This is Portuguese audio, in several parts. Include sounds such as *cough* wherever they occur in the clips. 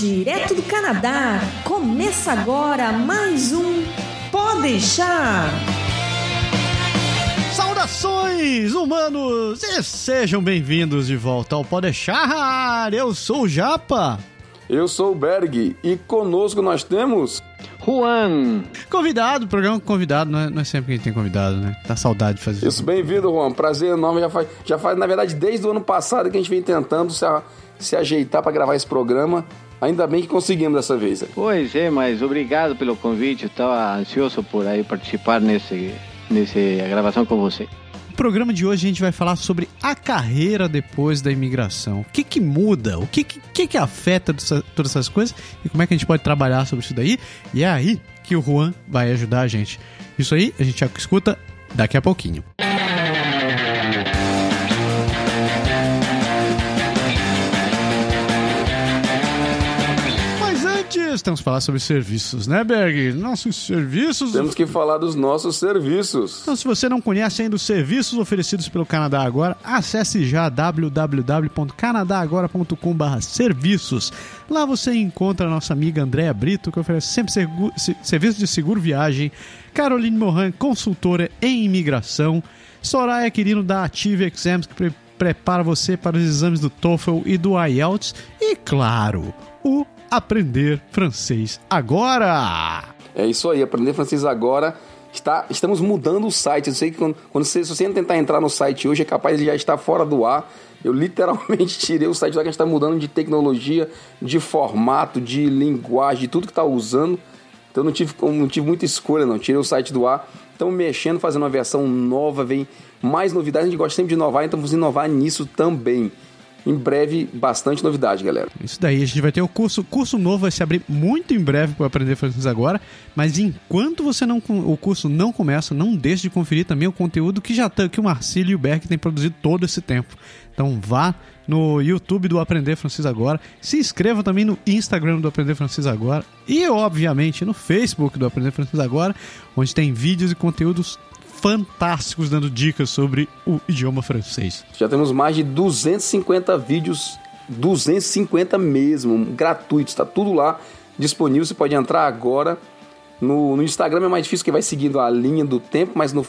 direto do Canadá. Começa agora mais um Pode deixar. Saudações, humanos, e sejam bem-vindos de volta ao Pode deixar. Eu sou o Japa. Eu sou o Berg e conosco nós temos Juan. Convidado, programa convidado, não é, não é sempre que a gente tem convidado, né? Tá saudade de fazer isso. Isso, bem-vindo, Juan. Prazer enorme. Já faz, já faz, na verdade, desde o ano passado que a gente vem tentando se, a, se ajeitar para gravar esse programa. Ainda bem que conseguimos dessa vez. Pois é, mas obrigado pelo convite. Estava ansioso por aí participar nesse, nesse gravação com você. No programa de hoje a gente vai falar sobre a carreira depois da imigração. O que que muda? O que que, que afeta todas essas coisas? E como é que a gente pode trabalhar sobre isso daí? E é aí que o Juan vai ajudar a gente. Isso aí a gente já escuta daqui a pouquinho. Mas temos que falar sobre serviços, né, Berg? Nossos serviços. Temos que falar dos nossos serviços. Então, se você não conhece ainda os serviços oferecidos pelo Canadá Agora, acesse já www.canadagora.com.br serviços. Lá você encontra a nossa amiga Andréa Brito, que oferece sempre serviços de seguro viagem, Caroline Moran, consultora em imigração, Soraya Quirino da Ative Exams, que pre prepara você para os exames do TOEFL e do IELTS, e claro, o Aprender Francês Agora. É isso aí, Aprender Francês Agora. Está, estamos mudando o site. Eu sei que quando, quando você, se você tentar entrar no site hoje, é capaz de já estar fora do ar. Eu literalmente *laughs* tirei o site lá que a gente está mudando de tecnologia, de formato, de linguagem, de tudo que está usando. Então não tive, não tive muita escolha, não. Tirei o site do ar. Estamos mexendo, fazendo uma versão nova, vem mais novidades. A gente gosta sempre de inovar, então vamos inovar nisso também em breve bastante novidade, galera. Isso daí, a gente vai ter o curso, curso novo vai se abrir muito em breve para aprender francês agora, mas enquanto você não o curso não começa, não deixe de conferir também o conteúdo que já tá, que o Marcílio e o Berg têm produzido todo esse tempo. Então vá no YouTube do Aprender Francês Agora, se inscreva também no Instagram do Aprender Francês Agora e obviamente no Facebook do Aprender Francês Agora, onde tem vídeos e conteúdos fantásticos dando dicas sobre o idioma francês. Já temos mais de 250 vídeos, 250 mesmo, gratuitos, está tudo lá disponível. Você pode entrar agora. No, no Instagram é mais difícil que vai seguindo a linha do tempo, mas no,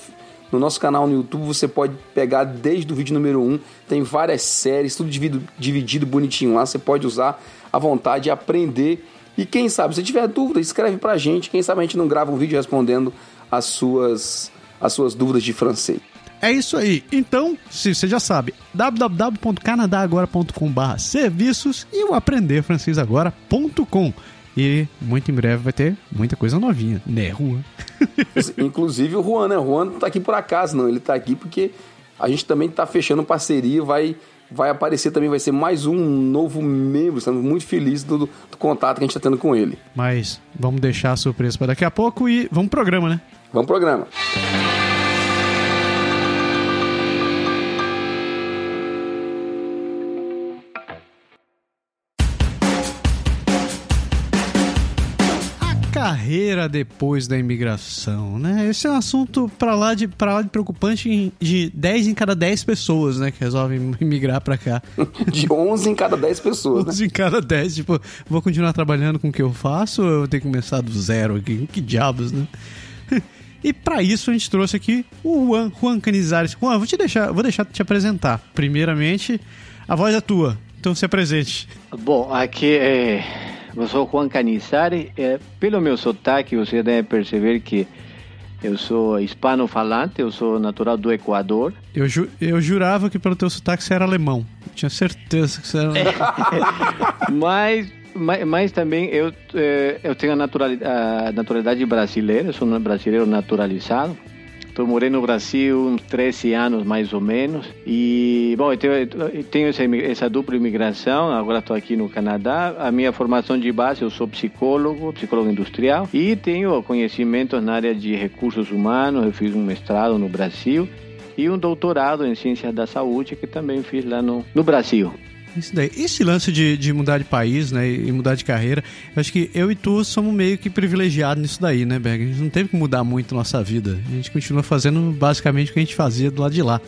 no nosso canal no YouTube você pode pegar desde o vídeo número 1. Tem várias séries, tudo dividido, dividido bonitinho lá. Você pode usar à vontade e aprender. E quem sabe, se tiver dúvida, escreve pra gente. Quem sabe a gente não grava um vídeo respondendo as suas as suas dúvidas de francês. É isso aí. Então, se você já sabe, www.canadagora.com.br serviços e o aprenderfrancesagora.com. E muito em breve vai ter muita coisa novinha, né, Juan? *laughs* Inclusive o Juan, né? O Juan não tá aqui por acaso, não. Ele tá aqui porque a gente também tá fechando parceria, vai vai aparecer também, vai ser mais um novo membro. Estamos muito felizes do, do contato que a gente está tendo com ele. Mas vamos deixar a surpresa para daqui a pouco e vamos pro programa, né? Vamos pro programa. Carreira depois da imigração, né? Esse é um assunto para lá de para lá de preocupante de 10 em cada 10 pessoas, né, que resolvem *laughs* migrar para cá. *laughs* De 11 em cada 10 pessoas. 11 né? em cada 10, tipo, vou continuar trabalhando com o que eu faço ou eu vou ter que começar do zero aqui? Que diabos, né? *laughs* E para isso a gente trouxe aqui o Juan, Juan Canizares. Juan, vou te deixar, vou deixar te apresentar. Primeiramente, a voz é tua. Então se apresente. Bom, aqui é eu sou Juan Canizari. É, pelo meu sotaque, você deve perceber que eu sou hispano-falante, eu sou natural do Equador. Eu, ju eu jurava que pelo teu sotaque você era alemão. Eu tinha certeza que você era *laughs* mas, mas, mas, também eu, é, eu tenho a naturalidade, a naturalidade brasileira, eu sou um brasileiro naturalizado. Estou morando no Brasil uns 13 anos mais ou menos. E, bom, eu tenho, eu tenho essa, essa, dupla imigração, agora estou aqui no Canadá. A minha formação de base, eu sou psicólogo, psicólogo industrial. E tenho conhecimentos na área de recursos humanos, eu fiz um mestrado no Brasil. E um doutorado em ciências da saúde que também fiz lá no, no Brasil. Isso daí. Esse lance de, de mudar de país, né, e mudar de carreira, acho que eu e tu somos meio que privilegiados nisso daí, né, Berg? A gente não teve que mudar muito nossa vida. A gente continua fazendo basicamente o que a gente fazia do lado de lá.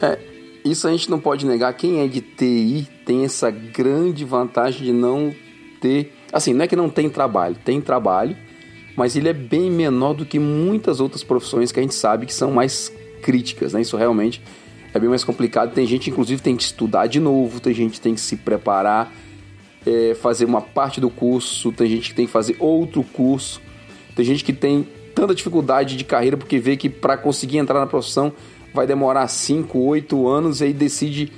É, isso a gente não pode negar. Quem é de TI tem essa grande vantagem de não ter. Assim, não é que não tem trabalho, tem trabalho, mas ele é bem menor do que muitas outras profissões que a gente sabe que são mais críticas, né? Isso realmente é bem mais complicado. Tem gente, inclusive, tem que estudar de novo, tem gente que tem que se preparar, é, fazer uma parte do curso, tem gente que tem que fazer outro curso, tem gente que tem tanta dificuldade de carreira porque vê que para conseguir entrar na profissão vai demorar 5, 8 anos e aí decide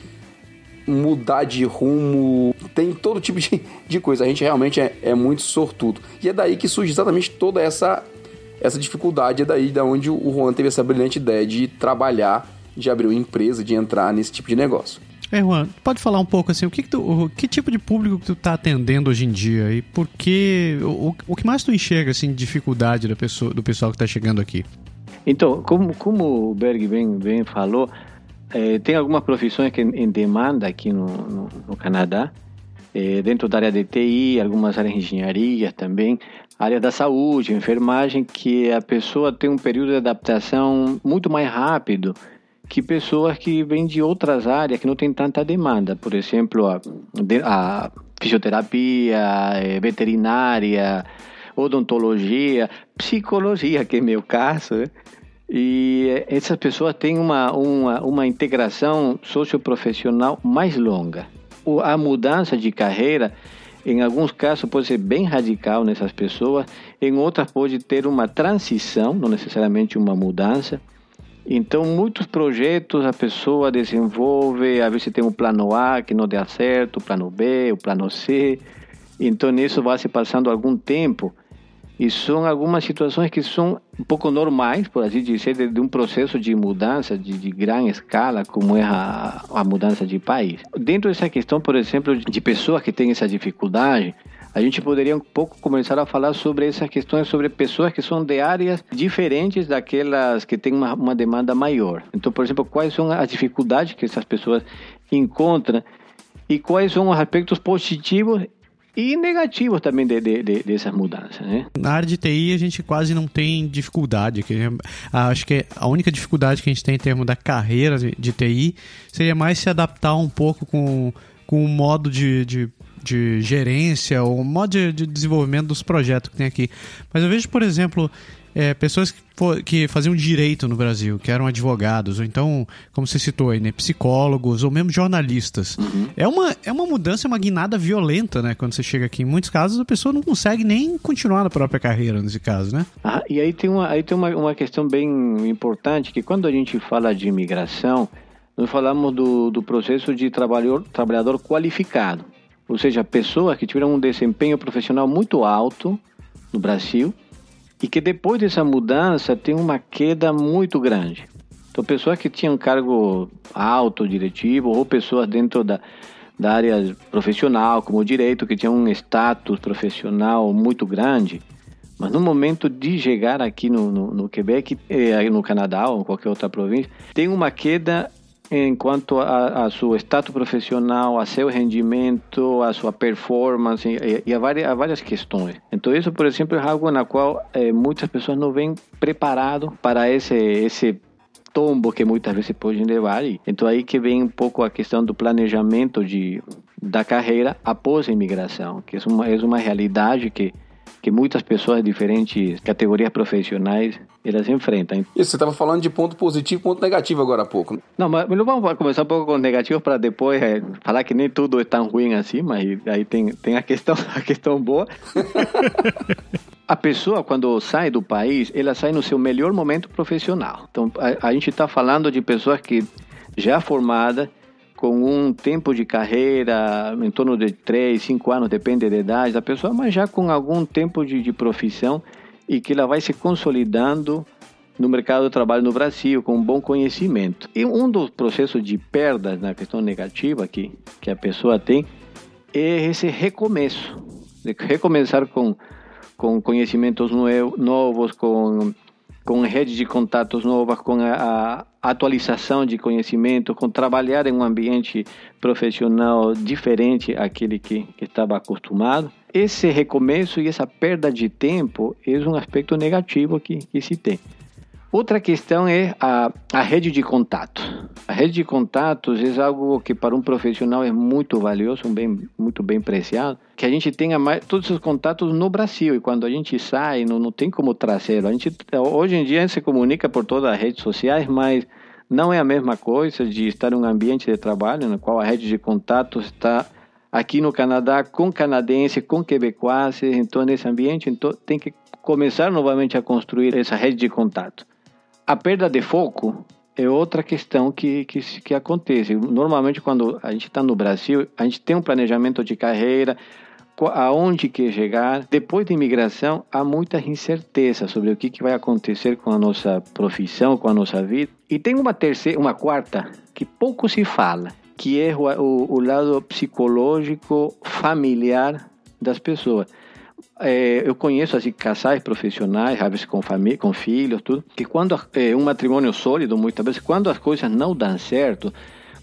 mudar de rumo, tem todo tipo de, de coisa. A gente realmente é, é muito sortudo. E é daí que surge exatamente toda essa essa dificuldade, é daí da onde o Juan teve essa brilhante ideia de trabalhar, de abrir uma empresa, de entrar nesse tipo de negócio. É, Juan, pode falar um pouco assim, o que, que, tu, que tipo de público que tu está atendendo hoje em dia e por que, o, o que mais tu enxerga assim, de dificuldade da pessoa, do pessoal que está chegando aqui? Então, como, como o Berg bem, bem falou, é, tem algumas profissões que em demanda aqui no, no, no Canadá, é, dentro da área de TI, algumas áreas de engenharia também, área da saúde, enfermagem, que a pessoa tem um período de adaptação muito mais rápido que pessoas que vêm de outras áreas que não tem tanta demanda, por exemplo, a, a fisioterapia, é, veterinária, odontologia, psicologia, que é meu caso, né? E essas pessoas têm uma, uma, uma integração socioprofissional mais longa. A mudança de carreira, em alguns casos, pode ser bem radical nessas pessoas, em outras, pode ter uma transição, não necessariamente uma mudança. Então, muitos projetos a pessoa desenvolve, às vezes tem um plano A que não dá certo, o plano B, o plano C. Então, nisso vai se passando algum tempo e são algumas situações que são um pouco normais, por assim dizer, de, de um processo de mudança de, de grande escala, como é a, a mudança de país. Dentro dessa questão, por exemplo, de pessoas que têm essa dificuldade, a gente poderia um pouco começar a falar sobre essas questões, sobre pessoas que são de áreas diferentes daquelas que têm uma, uma demanda maior. Então, por exemplo, quais são as dificuldades que essas pessoas encontram e quais são os aspectos positivos e negativos também de, de, de, dessas mudanças. Né? Na área de TI a gente quase não tem dificuldade. Que, acho que a única dificuldade que a gente tem em termos da carreira de TI seria mais se adaptar um pouco com, com o modo de, de de gerência ou modo de, de, desenvolvimento dos projetos que tem aqui. Mas eu vejo, por exemplo, é, pessoas que, que, faziam direito no Brasil, que eram advogados, ou então, como você citou aí, né, psicólogos, ou mesmo jornalistas. Uhum. É, uma, é uma mudança, uma guinada violenta, né? Quando você chega aqui. Em muitos casos, a pessoa não consegue nem continuar na própria carreira, nesse caso, né? Ah, e aí tem, uma, aí tem uma, uma questão bem importante, que quando a gente fala de imigração, nós falamos do, do processo de trabalhador, trabalhador qualificado. Ou seja, pessoas que tiveram um desempenho profissional muito alto no Brasil, e que depois dessa mudança tem uma queda muito grande. Então, pessoas que tinham cargo alto, diretivo, ou pessoas dentro da, da área profissional, como o direito, que tinham um status profissional muito grande, mas no momento de chegar aqui no, no, no Quebec, eh, no Canadá ou em qualquer outra província, tem uma queda enquanto a, a seu status profissional, a seu rendimento, a sua performance e, e a, várias, a várias questões. Então isso, por exemplo, é algo na qual eh, muitas pessoas não vêm preparado para esse esse tombo que muitas vezes podem levar. Então aí que vem um pouco a questão do planejamento de da carreira após a imigração, que é uma é uma realidade que que muitas pessoas de diferentes categorias profissionais elas enfrentam. Isso, você estava falando de ponto positivo e ponto negativo agora há pouco. Não, mas vamos começar um pouco com negativo para depois é, falar que nem tudo é tão ruim assim, mas aí tem, tem a, questão, *laughs* a questão boa. *laughs* a pessoa, quando sai do país, ela sai no seu melhor momento profissional. Então, a, a gente está falando de pessoas que já formadas, com um tempo de carreira em torno de 3, 5 anos, depende da idade da pessoa, mas já com algum tempo de, de profissão e que ela vai se consolidando no mercado do trabalho no Brasil com um bom conhecimento. E um dos processos de perdas na questão negativa que, que a pessoa tem é esse recomeço, de *laughs* recomeçar com, com conhecimentos novos, com com rede de contatos novas, com a atualização de conhecimento, com trabalhar em um ambiente profissional diferente àquele que, que estava acostumado. Esse recomeço e essa perda de tempo é um aspecto negativo que, que se tem. Outra questão é a, a rede de contato. A rede de contatos é algo que para um profissional é muito valioso, um bem, muito bem preciado, que a gente tenha mais, todos os contatos no Brasil e quando a gente sai não, não tem como trazer. A gente hoje em dia a gente se comunica por todas as redes sociais, mas não é a mesma coisa de estar em um ambiente de trabalho no qual a rede de contatos está aqui no Canadá com canadenses, com quebecoises, então nesse ambiente então tem que começar novamente a construir essa rede de contato. A perda de foco é outra questão que, que, que acontece. Normalmente, quando a gente está no Brasil, a gente tem um planejamento de carreira, aonde quer chegar. Depois da imigração, há muita incerteza sobre o que, que vai acontecer com a nossa profissão, com a nossa vida. E tem uma terceira, uma quarta, que pouco se fala, que é o, o, lado psicológico, familiar das pessoas é, eu conheço assim casais profissionais, às vezes com família, com filhos, tudo, que quando é, um matrimônio sólido, muitas vezes quando as coisas não dão certo,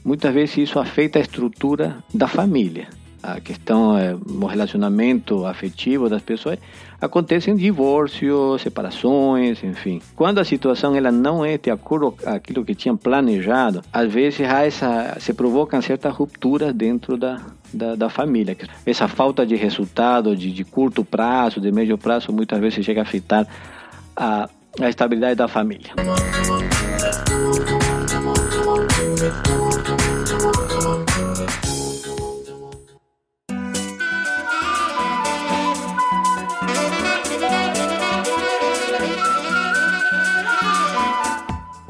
muitas vezes isso afeta a estrutura da família a questão é, o relacionamento afetivo das pessoas acontecem divórcios, separações, enfim. Quando a situação ela não é de acordo com aquilo que tinham planejado, às vezes há essa, se provocam certas rupturas dentro da, da, da, família. Essa falta de resultado de, de curto prazo, de médio prazo, muitas vezes chega a afetar a, a estabilidade da família.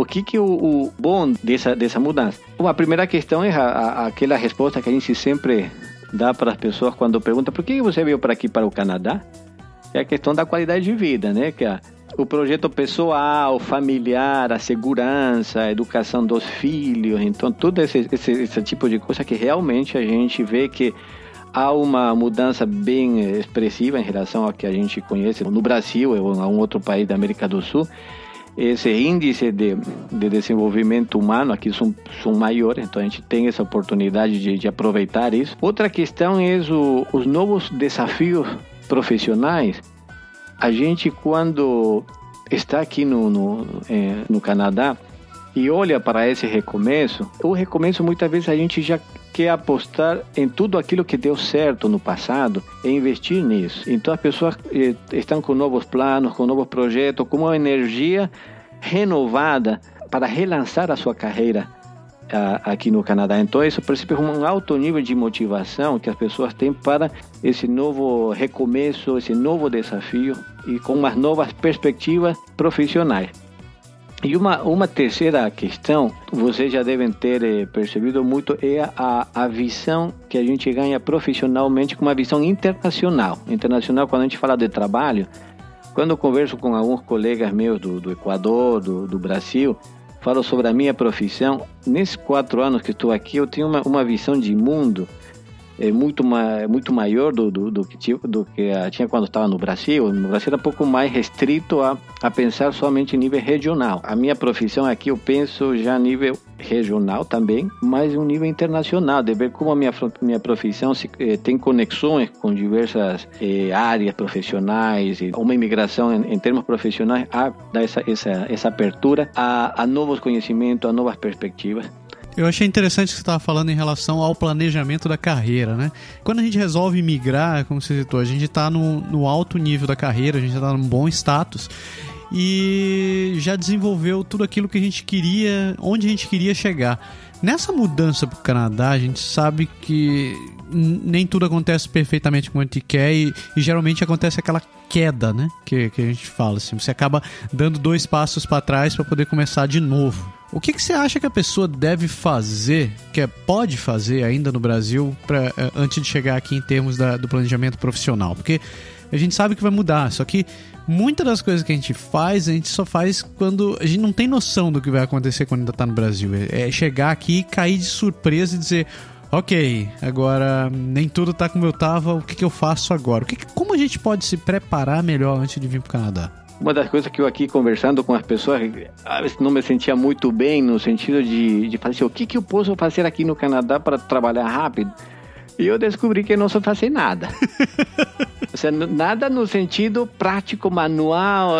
O que que o, o bom dessa dessa mudança? A primeira questão é a, a, aquela resposta que a gente sempre dá para as pessoas quando pergunta por que você veio para aqui para o Canadá? É a questão da qualidade de vida, né? Que é o projeto pessoal, familiar, a segurança, a educação dos filhos, então todo esse, esse, esse tipo de coisa que realmente a gente vê que há uma mudança bem expressiva em relação ao que a gente conhece no Brasil ou em algum outro país da América do Sul esse índice de, de desenvolvimento humano aqui são, são maiores, então a gente tem essa oportunidade de, de aproveitar isso. Outra questão é o, os novos desafios profissionais. A gente, quando está aqui no, no, é, no Canadá e olha para esse recomeço, o recomeço muitas vezes a gente já quer apostar em tudo aquilo que deu certo no passado e investir nisso. Então as pessoas eh, estão com novos planos, com novos projetos, com uma energia renovada para relançar a sua carreira aqui no Canadá. Então, isso percebe um alto nível de motivação que as pessoas têm para esse novo recomeço, esse novo desafio e com umas novas perspectivas profissionais. E uma, uma terceira questão, vocês já devem ter eh, percebido muito, é a, a visão que a gente ganha profissionalmente com uma visão internacional. Internacional, quando a gente fala de trabalho, quando eu converso com alguns colegas meus do, do Equador, do, do Brasil, falo sobre a minha profissão. Nesses quatro anos que estou aqui, eu tenho uma, uma visão de mundo é muito, ma muito maior do, do, do, que, do que tinha quando estava no Brasil. No Brasil era um pouco mais restrito a, a pensar somente em nível regional. A minha profissão aqui eu penso já a nível regional também, mas um nível internacional, de ver como a minha, minha profissão se, eh, tem conexões com diversas eh, áreas profissionais, e uma imigração em, em termos profissionais a dar essa, essa, essa abertura a, a novos conhecimentos, a novas perspectivas. Eu achei interessante o que você estava falando em relação ao planejamento da carreira, né? Quando a gente resolve migrar, como você citou, a gente está no, no alto nível da carreira, a gente está num bom status e já desenvolveu tudo aquilo que a gente queria, onde a gente queria chegar. Nessa mudança para o Canadá, a gente sabe que nem tudo acontece perfeitamente como a gente quer e, e geralmente acontece aquela queda, né? Que, que a gente fala assim. Você acaba dando dois passos para trás para poder começar de novo. O que, que você acha que a pessoa deve fazer, que é, pode fazer ainda no Brasil, pra, eh, antes de chegar aqui em termos da, do planejamento profissional? Porque a gente sabe que vai mudar, só que muitas das coisas que a gente faz, a gente só faz quando a gente não tem noção do que vai acontecer quando ainda está no Brasil. É, chegar aqui, cair de surpresa e dizer: ok, agora nem tudo está como eu estava, o que, que eu faço agora? O que, como a gente pode se preparar melhor antes de vir para o Canadá? Uma das coisas que eu aqui conversando com as pessoas, às vezes não me sentia muito bem no sentido de, de falar assim, o que, que eu posso fazer aqui no Canadá para trabalhar rápido? E eu descobri que não só fazer nada. *laughs* nada no sentido prático, manual.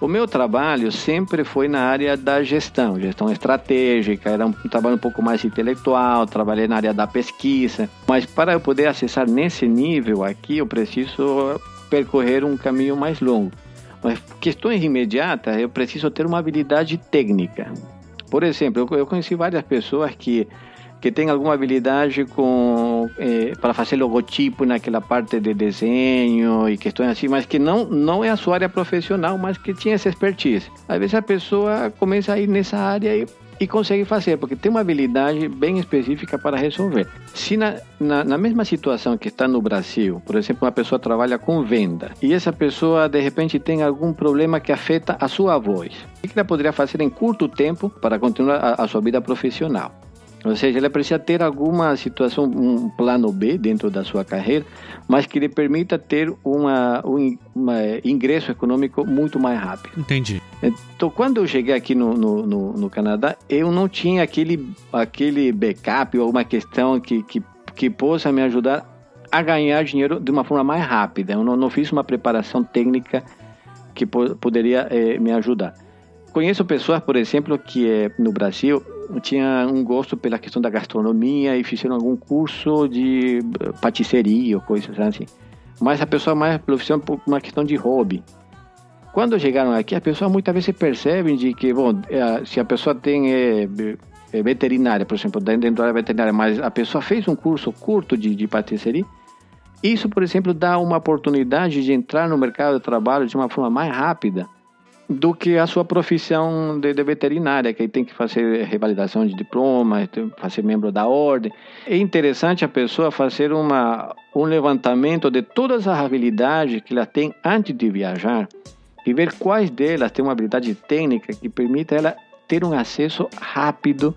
O meu trabalho sempre foi na área da gestão, gestão estratégica, era um trabalho um pouco mais intelectual, trabalhei na área da pesquisa. Mas para eu poder acessar nesse nível aqui, eu preciso percorrer um caminho mais longo. Mas questões imediatas, eu preciso ter uma habilidade técnica. Por exemplo, eu conheci várias pessoas que que têm alguma habilidade com eh, para fazer logotipo naquela parte de desenho e questões assim, mas que não não é a sua área profissional, mas que tinha essa expertise. Às vezes a pessoa começa a ir nessa área e e consegue fazer, porque tem uma habilidade bem específica para resolver. Se na, na, na, mesma situação que está no Brasil, por exemplo, uma pessoa trabalha com venda e essa pessoa de repente tem algum problema que afeta a sua voz, o que ela poderia fazer em curto tempo para continuar a, a sua vida profissional? Ou seja, ele precisa ter alguma situação, um plano B dentro da sua carreira, mas que lhe permita ter uma, um uma ingresso econômico muito mais rápido. Entendi. Então, quando eu cheguei aqui no, no, no, no Canadá, eu não tinha aquele, aquele backup ou alguma questão que, que, que possa me ajudar a ganhar dinheiro de uma forma mais rápida. Eu não, não fiz uma preparação técnica que po poderia eh, me ajudar. Conheço pessoas, por exemplo, que eh, no Brasil tinha um gosto pela questão da gastronomia e fizeram algum curso de eh, patisserie ou coisas assim. Mas a pessoa mais profissional por uma questão de hobby. Quando chegaram aqui, a pessoa muitas vezes percebe de que, bom, eh, se a pessoa tem é, é veterinária, por exemplo, dentro da veterinária, mas a pessoa fez um curso curto de, de patisserie, isso, por exemplo, dá uma oportunidade de entrar no mercado de trabalho de uma forma mais rápida do que a sua profissão de, de, veterinária, que aí tem que fazer revalidação de diploma, fazer membro da ordem. É interessante a pessoa fazer uma, um levantamento de todas as habilidades que ela tem antes de viajar e ver quais delas têm uma habilidade técnica que permita ela ter um acesso rápido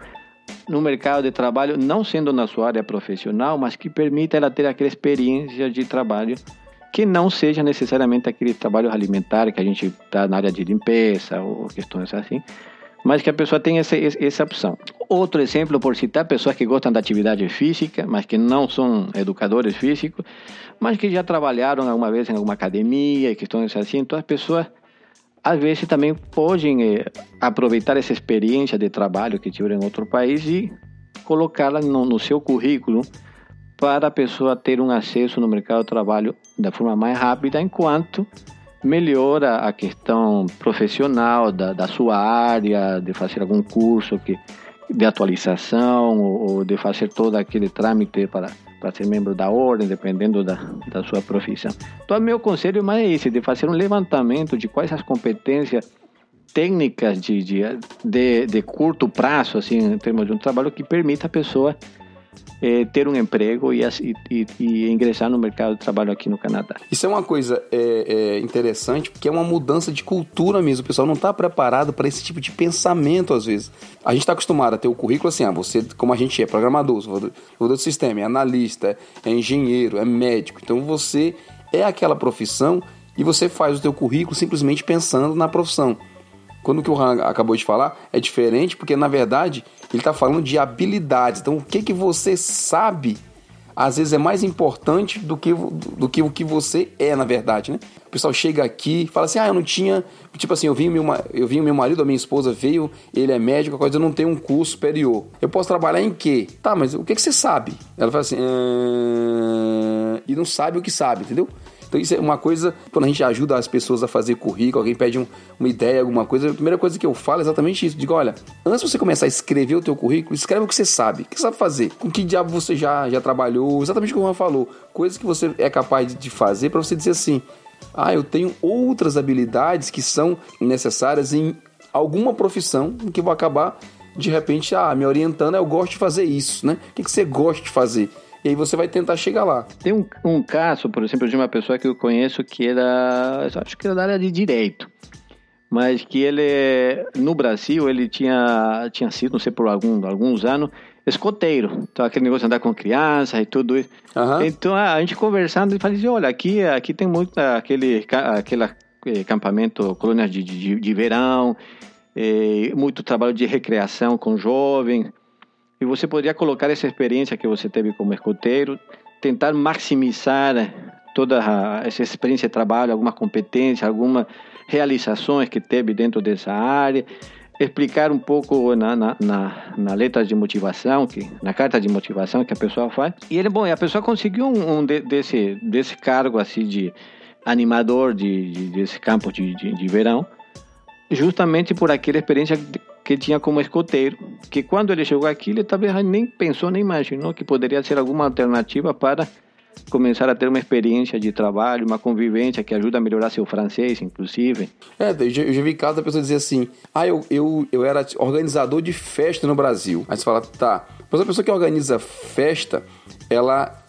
no mercado de trabalho, não sendo na sua área profissional, mas que permita ela ter aquela experiência de trabalho que não seja necessariamente aquele trabalho alimentar que a gente está na área de limpeza ou questões assim, mas que a pessoa tenha essa, essa opção. Outro exemplo, por citar, pessoas que gostam da atividade física, mas que não são educadores físicos, mas que já trabalharam alguma vez em alguma academia e questões assim, então as pessoas às vezes também podem eh, aproveitar essa experiência de trabalho que tiveram em outro país e colocá-la no, no seu currículo para a pessoa ter um acesso no mercado de trabalho da forma mais rápida, enquanto melhora a questão profissional da, da sua área, de fazer algum curso que, de atualização ou, ou de fazer todo aquele trâmite para, para ser membro da ordem, dependendo da, da sua profissão. Então, meu conselho é mais esse, de fazer um levantamento de quais as competências técnicas de, de, de, de curto prazo, assim, em termos de um trabalho que permita a pessoa é, ter um emprego e, e, e, ingressar no mercado de trabalho aqui no Canadá. Isso é uma coisa é, é interessante, porque é uma mudança de cultura mesmo. O pessoal não está preparado para esse tipo de pensamento, às vezes. A gente está acostumado a ter o currículo assim, ah, você, como a gente é, programador, desenvolvedor do sistema, é analista, é engenheiro, é médico. Então você é aquela profissão e você faz o teu currículo simplesmente pensando na profissão. Quando o que o Han acabou de falar é diferente, porque na verdade ele está falando de habilidades. Então, o que, que você sabe, às vezes é mais importante do que, do que o que você é, na verdade, né? O pessoal chega aqui fala assim, ah, eu não tinha... Tipo assim, eu vi meu, eu vi meu marido, a minha esposa veio, ele é médico, coisa, eu não tenho um curso superior. Eu posso trabalhar em quê? Tá, mas o que, que você sabe? Ela fala assim, ah... e não sabe o que sabe, entendeu? Então isso é uma coisa, quando a gente ajuda as pessoas a fazer currículo, alguém pede um, uma ideia, alguma coisa, a primeira coisa que eu falo é exatamente isso. Digo, olha, antes de você começar a escrever o teu currículo, escreve o que você sabe. O que você sabe fazer? Com que diabo você já, já trabalhou? Exatamente o que o Juan falou. Coisas que você é capaz de fazer para você dizer assim, ah, eu tenho outras habilidades que são necessárias em alguma profissão que vou acabar de repente, ah, me orientando, eu gosto de fazer isso, né? O que você gosta de fazer? E aí você vai tentar chegar lá. Tem um, um caso, por exemplo, de uma pessoa que eu conheço que era, acho que era da área de direito, mas que ele, no Brasil, ele tinha, tinha sido, não sei, por algum, alguns anos, escoteiro. Então, aquele negócio de andar com crianças e tudo isso. Uhum. Então, a gente conversando, ele falou assim, olha, aqui, aqui tem muito aquele, aquele eh, acampamento, colônias de, de, de verão, eh, muito trabalho de recreação com jovens, e você poderia colocar essa experiência que você teve como escoteiro, tentar maximizar toda essa experiência de trabalho, alguma competência, alguma realizações que teve dentro dessa área, explicar um pouco na, na, na, na, letra de motivação, que, na carta de motivação que a pessoa faz. E ele, bom, a pessoa conseguiu um, um de, desse, desse cargo assim de animador de, de desse campo de, de, de verão, justamente por aquela experiência que tinha como escoteiro, que quando ele chegou aqui, ele talvez nem pensou, nem imaginou que poderia ser alguma alternativa para começar a ter uma experiência de trabalho, uma convivência que ajuda a melhorar seu francês, inclusive. É, eu já, eu já vi casos da pessoa dizer assim, ah, eu, eu, eu era organizador de festa no Brasil. Aí você fala, tá, mas a pessoa que organiza festa, ela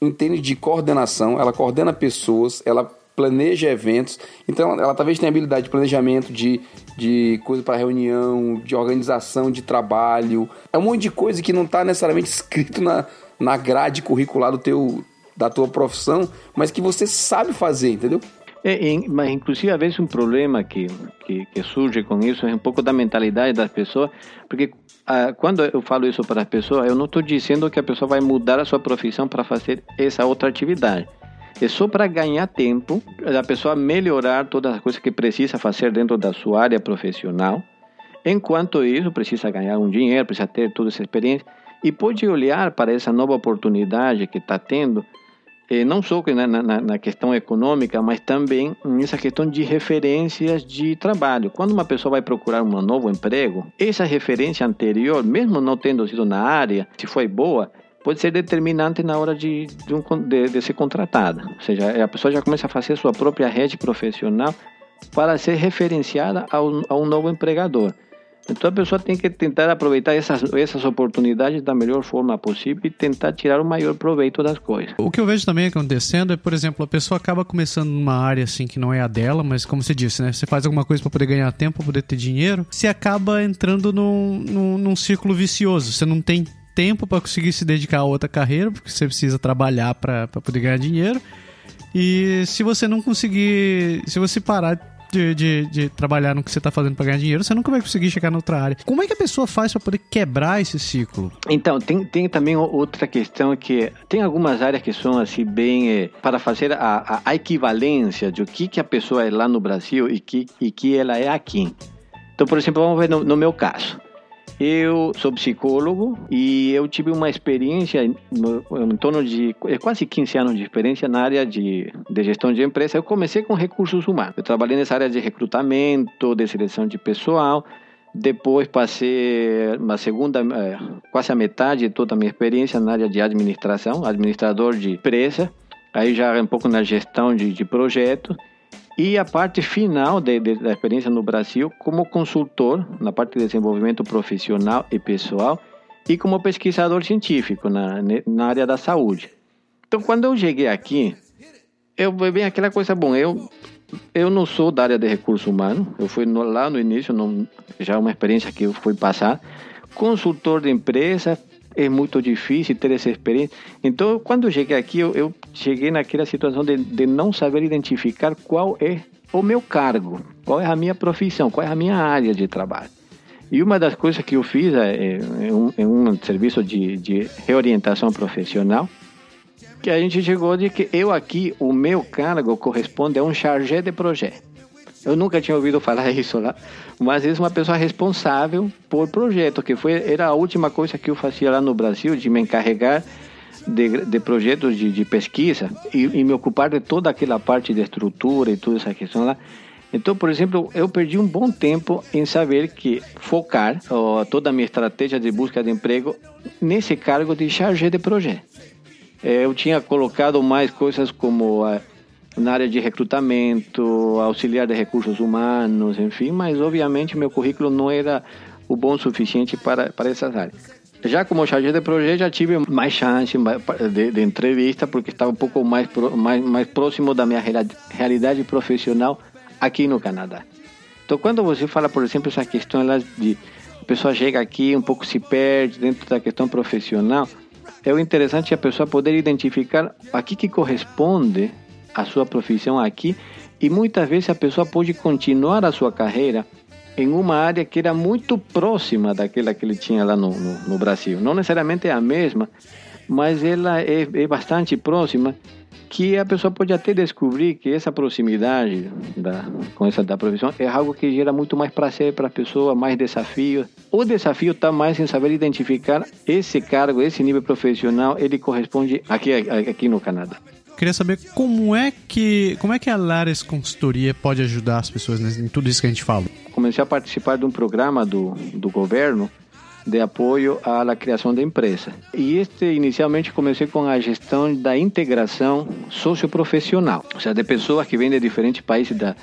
entende de coordenação, ela coordena pessoas, ela planeja eventos. Então, ela talvez tenha habilidade de planejamento, de, de coisa para reunião, de organização de trabalho. É um monte de coisa que não está necessariamente *laughs* escrito na, na grade curricular do teu, da tua profissão, mas que você sabe fazer, entendeu? É, mas inclusive às vezes um problema que, que, que, surge com isso é um pouco da mentalidade das pessoas, porque ah, quando eu falo isso para as pessoas, eu não estou dizendo que a pessoa vai mudar a sua profissão para fazer essa outra atividade. É só para ganhar tempo, a pessoa melhorar todas as coisas que precisa fazer dentro da sua área profissional. Enquanto isso, precisa ganhar um dinheiro, precisa ter toda essa experiência e pode olhar para essa nova oportunidade que está tendo eh, não só na, na, na, questão econômica, mas também nessa questão de referências de trabalho. Quando uma pessoa vai procurar um novo emprego, essa referência anterior, mesmo não tendo sido na área, se foi boa, pode ser determinante na hora de, de, um, de, de ser contratada. Ou seja, a pessoa já começa a fazer sua própria rede profissional para ser referenciada ao, a um novo empregador. Então a pessoa tem que tentar aproveitar essas, essas oportunidades da melhor forma possível e tentar tirar o maior proveito das coisas. O que eu vejo também acontecendo é, por exemplo, a pessoa acaba começando numa área assim que não é a dela, mas como você disse, né? Você faz alguma coisa para poder ganhar tempo, para poder ter dinheiro, você acaba entrando num, num, num círculo vicioso. Você não tem tempo para conseguir se dedicar a outra carreira, porque você precisa trabalhar para poder ganhar dinheiro. E se você não conseguir, se você parar de, de, de trabalhar no que você está fazendo para ganhar dinheiro, você nunca vai conseguir chegar na outra área. Como é que a pessoa faz para poder quebrar esse ciclo? Então, tem, tem também outra questão que tem algumas áreas que são assim bem é, para fazer a, a, equivalência de o que, que a pessoa é lá no Brasil e que, e que ela é aqui. Então, por exemplo, vamos ver no, no meu caso. Eu sou psicólogo e eu tive uma experiência em torno de é quase 15 anos de experiência na área de, de gestão de empresa. Eu comecei com recursos humanos. Eu trabalhei nessa área de recrutamento, de seleção de pessoal. Depois passei uma segunda, é, quase a metade de toda a minha experiência na área de administração, administrador de empresa. Aí já um pouco na gestão de, de projetos. E a parte final de, de, da experiência no Brasil como consultor na parte de desenvolvimento profissional e pessoal e como pesquisador científico na, na área da saúde. Então, quando eu cheguei aqui, eu bem aquela coisa, bom, eu eu não sou da área de recursos humanos, eu fui no, lá no início, não, já é uma experiência que eu fui passar, consultor de empresa, é muito difícil ter essa experiência. Então, quando cheguei aqui, eu, eu cheguei naquela situação de, de não saber identificar qual é o meu cargo, qual é a minha profissão, qual é a minha área de trabalho. E uma das coisas que eu fiz é, é, um, é um serviço de, de reorientação profissional, que a gente chegou de que eu aqui, o meu cargo corresponde a um chargé de projeto. Eu nunca tinha ouvido falar *laughs* isso lá, mas é uma pessoa responsável por projeto, que foi era a última coisa que eu fazia lá no Brasil, de me encarregar de, de projetos de, de pesquisa e, e, me ocupar de toda aquela parte de estrutura e toda essa questão lá. Então, por exemplo, eu perdi um bom tempo em saber que focar ó, toda a minha estratégia de busca de emprego nesse cargo de chargé de projeto. É, eu tinha colocado mais coisas como na área de recrutamento, auxiliar de recursos humanos, enfim, mas obviamente meu currículo não era o bom suficiente para, para essas áreas. Já como chargé de projeto, já tive mais chance de, de entrevista, porque estava um pouco mais, mais, mais próximo da minha realidade profissional aqui no Canadá. Então, quando você fala, por exemplo, essa questão de a pessoa chega aqui, um pouco se perde dentro da questão profissional, é interessante a pessoa poder identificar a que, que corresponde a sua profissão aqui e muitas vezes a pessoa pode continuar a sua carreira em uma área que era muito próxima daquela que ele tinha lá no, no, no Brasil. Não necessariamente é a mesma, mas ela é, é bastante próxima que a pessoa pode até descobrir que essa proximidade da, com essa da profissão é algo que gera muito mais prazer para a pessoa, mais desafio. O desafio está mais em saber identificar esse cargo, esse nível profissional, ele corresponde aqui, aqui no Canadá. Queria saber como é que como é que a Lares Consultoria pode ajudar as pessoas em tudo isso que a gente fala. Comecei a participar de um programa do, do governo de apoio à criação da empresa. E este inicialmente comecei com a gestão da integração socioprofissional, ou seja, de pessoas que vêm de diferentes países da,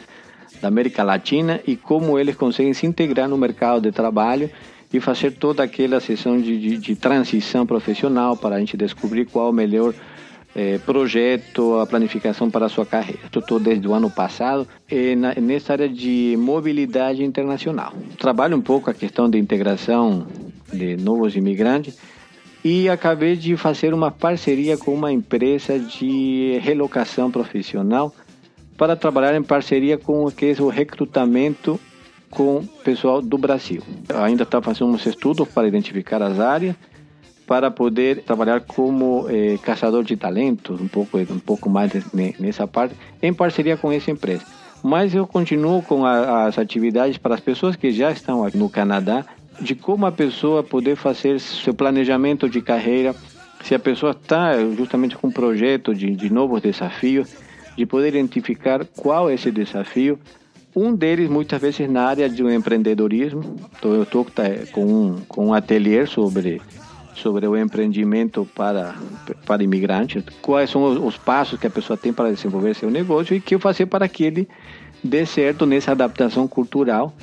da América Latina e como eles conseguem se integrar no mercado de trabalho e fazer toda aquela sessão de, de, de transição profissional para a gente descobrir qual o melhor eh, projeto, a planificação para a sua carreira. Estou desde o ano passado na, nessa área de mobilidade internacional. Trabalho um pouco a questão de integração de novos imigrantes e acabei de fazer uma parceria com uma empresa de relocação profissional para trabalhar em parceria com o que é o recrutamento com o pessoal do Brasil. Ainda está fazendo uns estudos para identificar as áreas para poder trabalhar como eh, caçador de talentos, um pouco um pouco mais nessa parte, em parceria com essa empresa. Mas eu continuo com a, as atividades para as pessoas que já estão aqui no Canadá de como a pessoa poder fazer seu planejamento de carreira, se a pessoa está justamente com um projeto de, de novos desafios, de poder identificar qual é esse desafio. Um deles, muitas vezes, na área de empreendedorismo. Então, eu estou tá, com um, com um ateliê sobre, sobre o empreendimento para, para imigrantes. Quais são os, os passos que a pessoa tem para desenvolver seu negócio e que fazer para que ele dê certo nessa adaptação cultural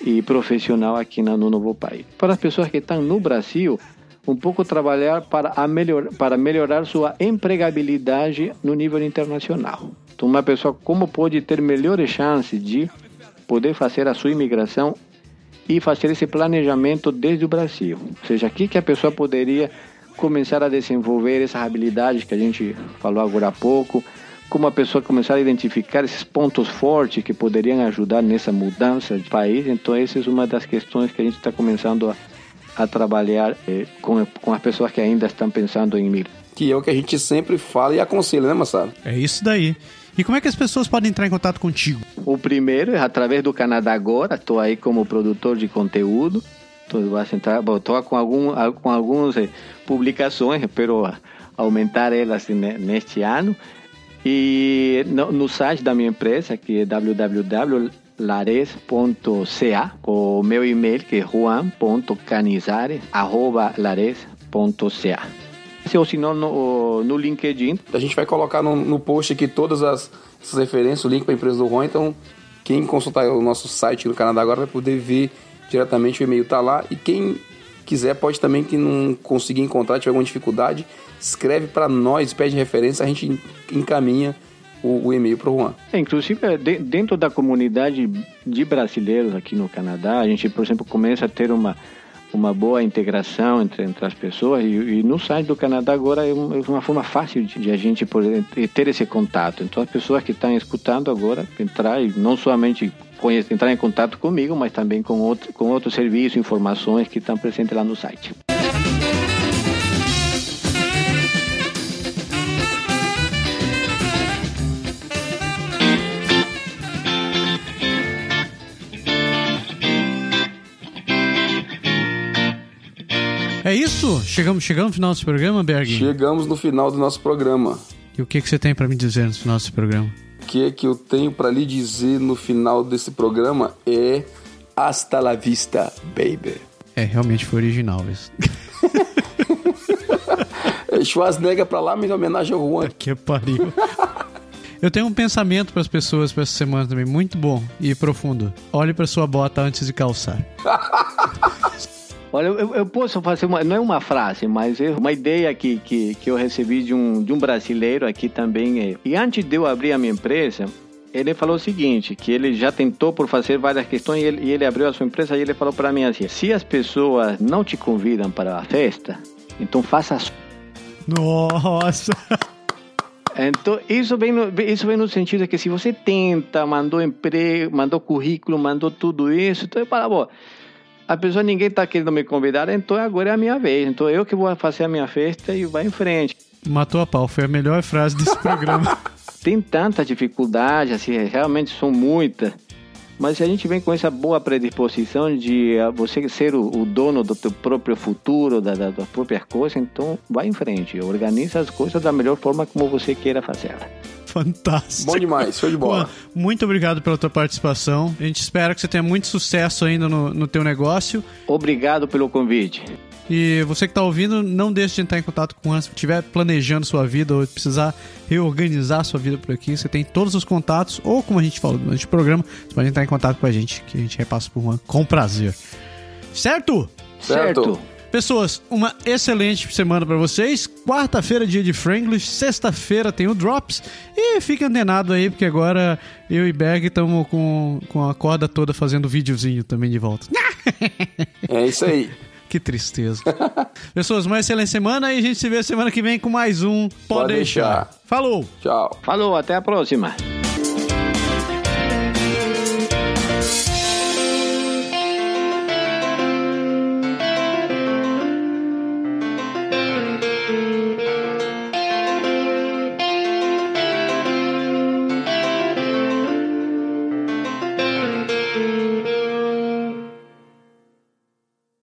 e profissional aqui no novo país. Para as pessoas que estão no Brasil, um pouco trabalhar para, a melhor, para melhorar sua empregabilidade no nível internacional. Então, uma pessoa como pode ter melhores chances de poder fazer a sua imigração e fazer esse planejamento desde o Brasil. Ou seja, aqui que a pessoa poderia começar a desenvolver essas habilidades que a gente falou agora há pouco, como a pessoa começar a identificar esses pontos fortes que poderiam ajudar nessa mudança de país. Então, essa é uma das questões que a gente está começando a, a trabalhar eh, com, com as pessoas que ainda estão pensando em migrar. Que é o que a gente sempre fala e aconselha, né, Massaro? É isso daí. E como é que as pessoas podem entrar em contato contigo? O primeiro é através do Canadá Agora. Estou aí como produtor de conteúdo. Estou com, algum, com algumas eh, publicações, espero aumentar elas neste ano. E no, no site da minha empresa, que é www.lares.ca, o meu e-mail que é juan.canizares.lares.ca. Ou se não, no, no LinkedIn. A gente vai colocar no, no post aqui todas as, essas referências, o link para a empresa do Juan. Então, quem consultar o nosso site no Canadá agora vai poder ver diretamente o e-mail tá lá. E quem quiser pode também, que não conseguir encontrar, tiver alguma dificuldade, escreve para nós, pede referência, a gente encaminha o, o e-mail para o Juan. É, inclusive, é, dentro da comunidade de brasileiros aqui no Canadá, a gente, por exemplo, começa a ter uma, uma boa integração entre, entre as pessoas e, e no site do Canadá agora é, é uma forma fácil de, de, a gente poder ter esse contato. Então, as pessoas que estão escutando agora, entrar e não somente conhecer, entrar em contato comigo, mas também com, outro, com outros serviços, informações que estão presentes lá no site. Isso? Chegamos, chegamos no final desse programa, Berg? Chegamos no final do nosso programa. E o que, que você tem para me dizer no final desse programa? O que, que eu tenho para lhe dizer no final desse programa é hasta la vista, baby. É, realmente foi original isso. é *laughs* Schwarzenegger pra lá, mas em homenagem ao Juan. Que pariu. Eu tenho um pensamento para as pessoas para essa semana também, muito bom e profundo. Olhe para sua bota antes de calçar. *laughs* Olha, eu, eu, posso fazer uma, não é uma frase, mas é uma ideia que, que, que eu recebi de um, de um brasileiro aqui também. É, e antes de eu abrir a minha empresa, ele falou o seguinte, que ele já tentou por fazer várias questões e ele, e ele abriu a sua empresa e ele falou para mim assim, se as pessoas não te convidam para a festa, então faça as... Nossa! Então, isso vem, no, isso vem no sentido que se você tenta, mandou emprego, mandou currículo, mandou tudo isso, então eu falo, bom, a pessoa, ninguém está querendo me convidar, então agora é a minha vez. Então eu que vou fazer a minha festa e vai em frente. Matou a pau, foi a melhor frase desse *laughs* programa. Tem tanta dificuldade, assim, realmente são muitas. Mas se a gente vem com essa boa predisposição de uh, você ser o, o, dono do teu próprio futuro, da, da, das próprias coisas, então vai em frente. Organiza as coisas da melhor forma como você queira fazê-las. Fantástico. Bom demais, show de bola. Muito obrigado pela tua participação. A gente espera que você tenha muito sucesso ainda no, no teu negócio. Obrigado pelo convite. E você que está ouvindo, não deixe de entrar em contato com o Juan. Se estiver planejando sua vida ou precisar reorganizar sua vida por aqui, você tem todos os contatos, ou como a gente falou durante o programa, você pode entrar em contato com a gente, que a gente repassa por Juan com prazer. Certo? Certo. certo. Pessoas, uma excelente semana para vocês. Quarta-feira, dia de Franglish. Sexta-feira tem o Drops. E fique antenado aí, porque agora eu e Berg estamos com, com a corda toda fazendo videozinho também de volta. *laughs* É isso aí. *laughs* Que tristeza. *laughs* Pessoas, uma excelente semana e a gente se vê semana que vem com mais um Pode, Pode deixar. deixar. Falou. Tchau. Falou, até a próxima.